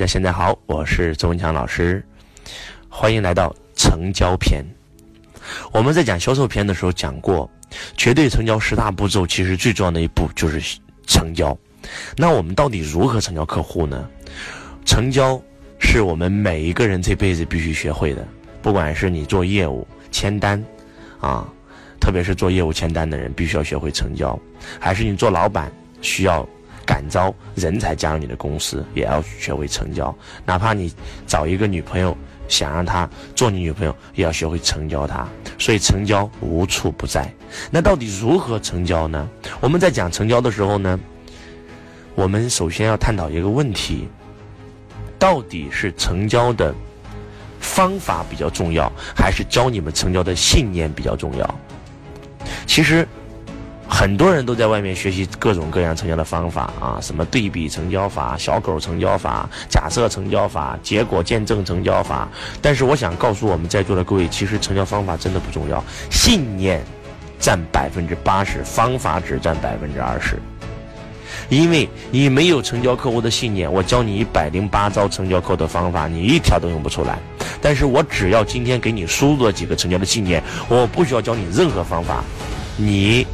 大家现在好，我是周文强老师，欢迎来到成交篇。我们在讲销售篇的时候讲过，绝对成交十大步骤，其实最重要的一步就是成交。那我们到底如何成交客户呢？成交是我们每一个人这辈子必须学会的，不管是你做业务签单啊，特别是做业务签单的人，必须要学会成交；还是你做老板需要。感召人才加入你的公司，也要学会成交。哪怕你找一个女朋友，想让她做你女朋友，也要学会成交她。所以成交无处不在。那到底如何成交呢？我们在讲成交的时候呢，我们首先要探讨一个问题：到底是成交的方法比较重要，还是教你们成交的信念比较重要？其实。很多人都在外面学习各种各样成交的方法啊，什么对比成交法、小狗成交法、假设成交法、结果见证成交法。但是我想告诉我们在座的各位，其实成交方法真的不重要，信念占百分之八十，方法只占百分之二十。因为你没有成交客户的信念，我教你一百零八招成交客户的方法，你一条都用不出来。但是我只要今天给你输入了几个成交的信念，我不需要教你任何方法，你。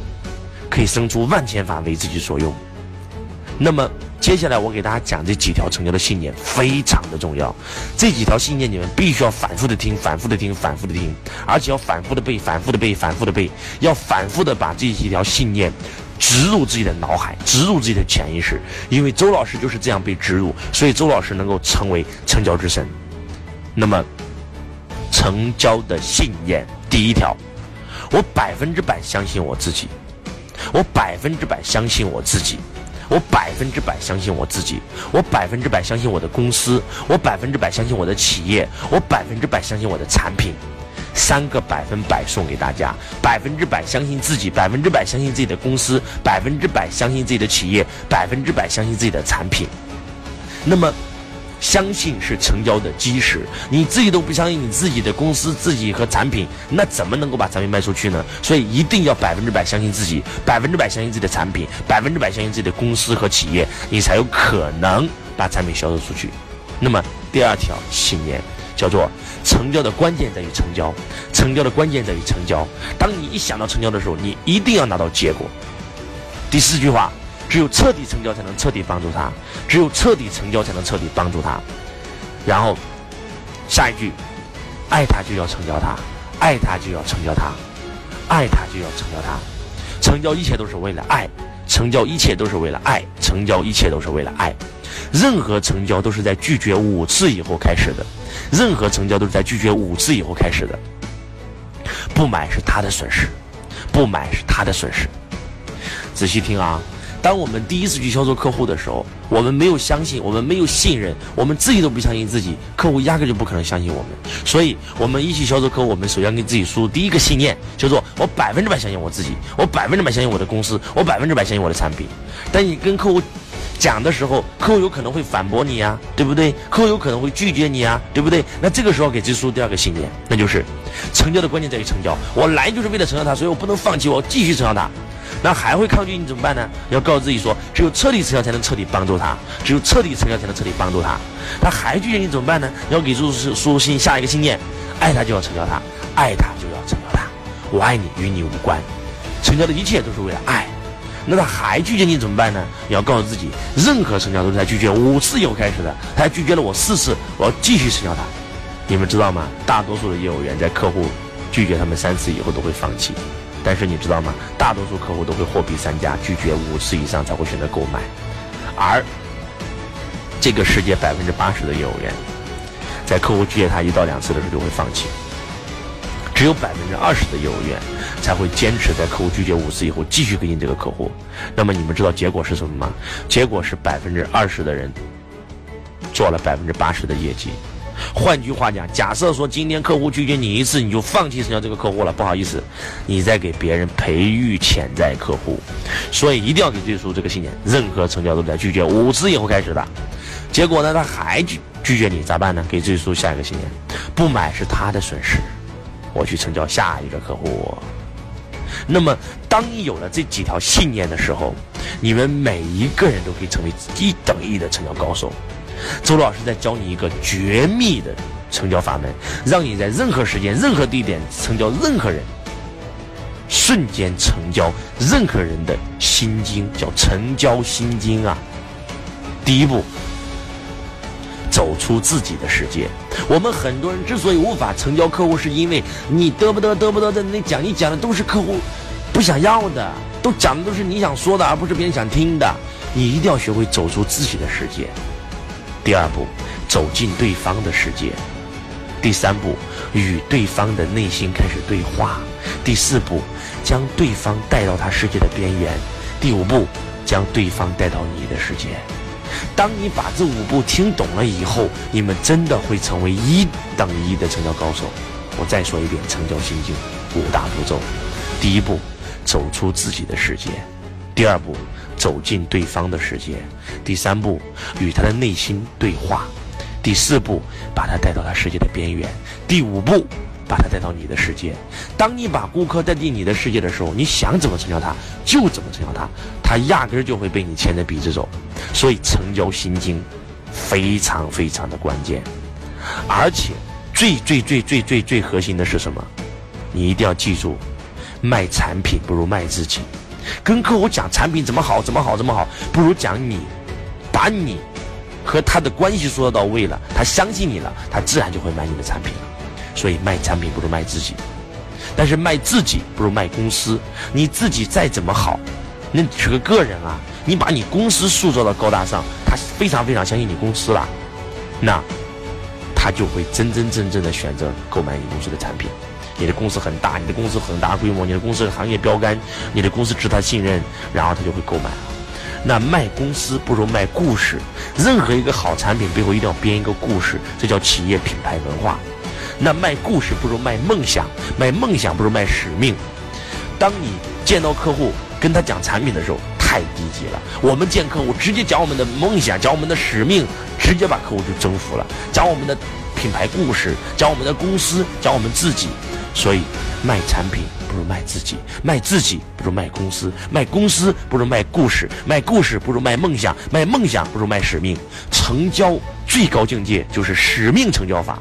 可以生出万千法为自己所用。那么接下来我给大家讲这几条成交的信念，非常的重要。这几条信念你们必须要反复的听，反复的听，反复的听，而且要反复的背，反复的背，反复的背，要反复的把这几条信念植入自己的脑海，植入自己的潜意识。因为周老师就是这样被植入，所以周老师能够成为成交之神。那么，成交的信念第一条，我百分之百相信我自己。我百分之百相信我自己，我百分之百相信我自己，我百分之百相信我的公司，我百分之百相信我的企业，我百分之百相信我的产品，三个百分百送给大家：百分之百相信自己，百分之百相信自己的公司，百分之百相信自己的企业，百分之百相信自己的产品。那么。相信是成交的基石，你自己都不相信你自己的公司、自己和产品，那怎么能够把产品卖出去呢？所以一定要百分之百相信自己，百分之百相信自己的产品，百分之百相信自己的公司和企业，你才有可能把产品销售出去。那么第二条信念叫做：成交的关键在于成交，成交的关键在于成交。当你一想到成交的时候，你一定要拿到结果。第四句话。只有彻底成交，才能彻底帮助他；只有彻底成交，才能彻底帮助他。然后，下一句，爱他就要成交他，爱他就要成交他，爱他就要成交他。成交一切都是为了爱，成交一切都是为了爱，成交一切都是为了爱。任何成交都是在拒绝五次以后开始的，任何成交都是在拒绝五次以后开始的。不买是他的损失，不买是他的损失。仔细听啊！当我们第一次去销售客户的时候，我们没有相信，我们没有信任，我们自己都不相信自己，客户压根就不可能相信我们。所以，我们一起销售客户，我们首先给自己输入第一个信念，叫做我百分之百相信我自己，我百分之百相信我的公司，我百分之百相信我的产品。但你跟客户讲的时候，客户有可能会反驳你呀，对不对？客户有可能会拒绝你啊，对不对？那这个时候给自己输入第二个信念，那就是成交的关键在于成交。我来就是为了成交他，所以我不能放弃，我继续成交他。那还会抗拒你怎么办呢？要告诉自己说，只有彻底成交才能彻底帮助他，只有彻底成交才能彻底帮助他。他还拒绝你怎么办呢？要给输入输入信下一个信念：爱他就要成交他，爱他就要成交他。我爱你与你无关，成交的一切都是为了爱。那他还拒绝你怎么办呢？你要告诉自己，任何成交都是在拒绝五次以后开始的。他还拒绝了我四次，我要继续成交他。你们知道吗？大多数的业务员在客户拒绝他们三次以后都会放弃。但是你知道吗？大多数客户都会货比三家，拒绝五次以上才会选择购买，而这个世界百分之八十的业务员，在客户拒绝他一到两次的时候就会放弃，只有百分之二十的业务员才会坚持在客户拒绝五次以后继续跟进这个客户。那么你们知道结果是什么吗？结果是百分之二十的人做了百分之八十的业绩。换句话讲，假设说今天客户拒绝你一次，你就放弃成交这个客户了。不好意思，你在给别人培育潜在客户，所以一定要给自己输这个信念：任何成交都在拒绝五次以后开始的。结果呢，他还拒拒绝你，咋办呢？给自己输下一个信念：不买是他的损失，我去成交下一个客户。那么，当你有了这几条信念的时候，你们每一个人都可以成为一等一的成交高手。周老师在教你一个绝密的成交法门，让你在任何时间、任何地点成交任何人，瞬间成交任何人的心经，叫成交心经啊。第一步，走出自己的世界。我们很多人之所以无法成交客户，是因为你得不得得不得在那讲，你讲的都是客户不想要的，都讲的都是你想说的，而不是别人想听的。你一定要学会走出自己的世界。第二步，走进对方的世界；第三步，与对方的内心开始对话；第四步，将对方带到他世界的边缘；第五步，将对方带到你的世界。当你把这五步听懂了以后，你们真的会成为一等一的成交高手。我再说一遍，成交心经五大步骤：第一步，走出自己的世界；第二步，走进对方的世界；第三步，与他的内心对话；第四步，把他带到他世界的边缘；第五步。把他带到你的世界。当你把顾客带进你的世界的时候，你想怎么成交他，就怎么成交他，他压根儿就会被你牵着鼻子走。所以，成交心经非常非常的关键。而且，最最最最最最核心的是什么？你一定要记住，卖产品不如卖自己。跟客户讲产品怎么好，怎么好，怎么好，不如讲你，把你和他的关系说到位了，他相信你了，他自然就会买你的产品了。所以卖产品不如卖自己，但是卖自己不如卖公司。你自己再怎么好，那是个个人啊。你把你公司塑造的高大上，他非常非常相信你公司了，那他就会真真正正的选择购买你公司的产品。你的公司很大，你的公司很大规模，你的公司是行业标杆，你的公司值他信任，然后他就会购买。那卖公司不如卖故事。任何一个好产品背后一定要编一个故事，这叫企业品牌文化。那卖故事不如卖梦想，卖梦想不如卖使命。当你见到客户跟他讲产品的时候，太低级了。我们见客户直接讲我们的梦想，讲我们的使命，直接把客户就征服了。讲我们的品牌故事，讲我们的公司，讲我们自己。所以卖产品不如卖自己，卖自己不如卖公司，卖公司不如卖故事，卖故事不如卖梦想，卖梦想不如卖使命。成交最高境界就是使命成交法。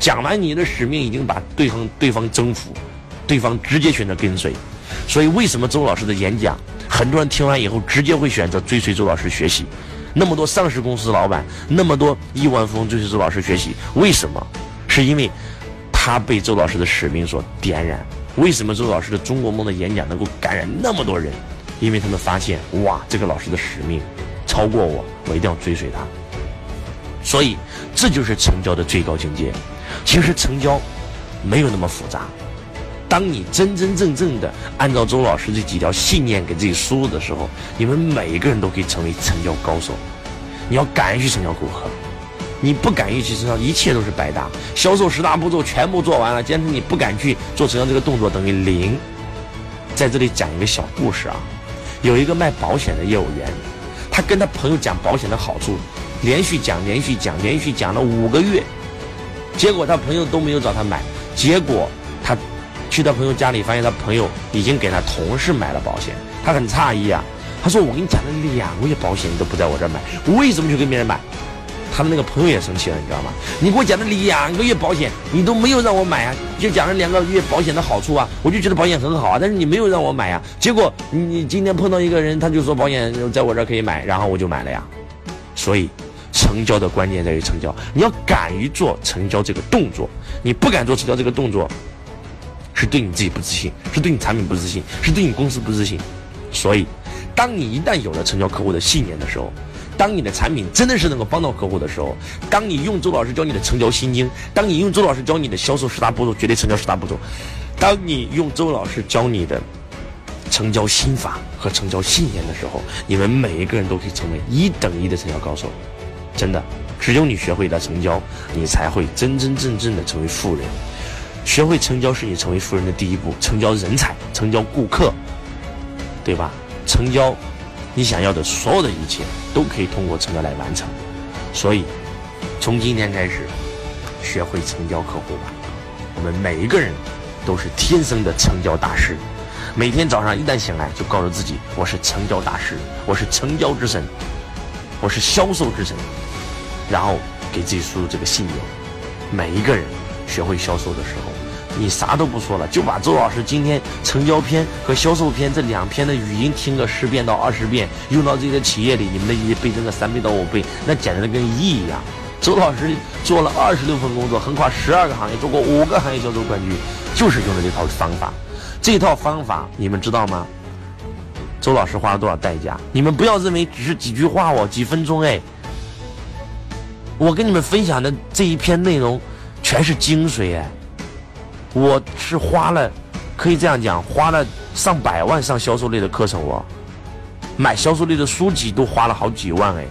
讲完你的使命，已经把对方对方征服，对方直接选择跟随。所以，为什么周老师的演讲，很多人听完以后直接会选择追随周老师学习？那么多上市公司老板，那么多亿万富翁追随周老师学习，为什么？是因为他被周老师的使命所点燃。为什么周老师的中国梦的演讲能够感染那么多人？因为他们发现，哇，这个老师的使命超过我，我一定要追随他。所以，这就是成交的最高境界。其实成交没有那么复杂。当你真真正正的按照周老师这几条信念给自己输入的时候，你们每一个人都可以成为成交高手。你要敢于去成交顾客，你不敢预期成交，一切都是白搭。销售十大步骤全部做完了，坚持你不敢去做成交这个动作等于零。在这里讲一个小故事啊，有一个卖保险的业务员，他跟他朋友讲保险的好处，连续讲，连续讲，连续讲了五个月。结果他朋友都没有找他买，结果他去他朋友家里，发现他朋友已经给他同事买了保险，他很诧异啊。他说：“我给你讲了两个月保险，你都不在我这儿买，为什么去跟别人买？”他们那个朋友也生气了，你知道吗？你给我讲了两个月保险，你都没有让我买啊，就讲了两个月保险的好处啊，我就觉得保险很好啊，但是你没有让我买啊。结果你你今天碰到一个人，他就说保险在我这可以买，然后我就买了呀。所以。成交的关键在于成交，你要敢于做成交这个动作，你不敢做成交这个动作，是对你自己不自信，是对你产品不自信，是对你公司不自信。所以，当你一旦有了成交客户的信念的时候，当你的产品真的是能够帮到客户的时候，当你用周老师教你的成交心经，当你用周老师教你的销售十大步骤，绝对成交十大步骤，当你用周老师教你的成交心法和成交信念的时候，你们每一个人都可以成为一等一的成交高手。真的，只有你学会了成交，你才会真真正正的成为富人。学会成交是你成为富人的第一步，成交人才，成交顾客，对吧？成交你想要的所有的一切，都可以通过成交来完成。所以，从今天开始，学会成交客户吧。我们每一个人都是天生的成交大师。每天早上一旦醒来，就告诉自己：我是成交大师，我是成交之神。我是销售之神，然后给自己输入这个信念。每一个人学会销售的时候，你啥都不说了，就把周老师今天成交篇和销售篇这两篇的语音听个十遍到二十遍，用到自己的企业里，你们的业绩倍增个三倍到五倍，那简直跟一一样。周老师做了二十六份工作，横跨十二个行业，做过五个行业销售冠军，就是用的这套方法。这套方法你们知道吗？周老师花了多少代价？你们不要认为只是几句话哦，几分钟哎。我跟你们分享的这一篇内容全是精髓哎。我是花了，可以这样讲，花了上百万上销售类的课程哦，买销售类的书籍都花了好几万哎。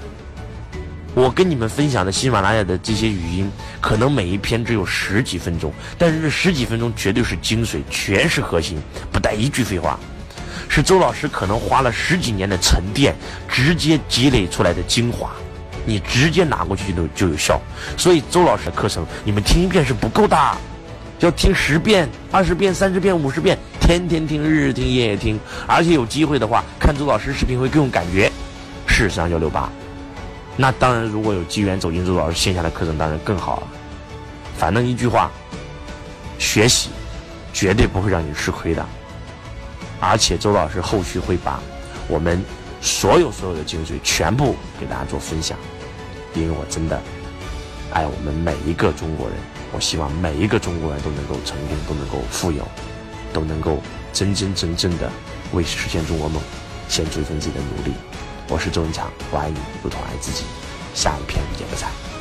我跟你们分享的喜马拉雅的这些语音，可能每一篇只有十几分钟，但是这十几分钟绝对是精髓，全是核心，不带一句废话，是周老师可能花了十几年的沉淀，直接积累出来的精华，你直接拿过去就就有效。所以周老师的课程，你们听一遍是不够的，要听十遍、二十遍、三十遍、五十遍，天天听，日日听，夜夜听，而且有机会的话，看周老师视频会更有感觉。是三幺六八。那当然，如果有机缘走进周老师线下的课程，当然更好了。反正一句话，学习绝对不会让你吃亏的。而且周老师后续会把我们所有所有的精髓全部给大家做分享，因为我真的爱我们每一个中国人。我希望每一个中国人都能够成功，都能够富有，都能够真真正正的为实现中国梦献出一份自己的努力。我是周文强，我爱你，如同爱自己。下一篇不见不散。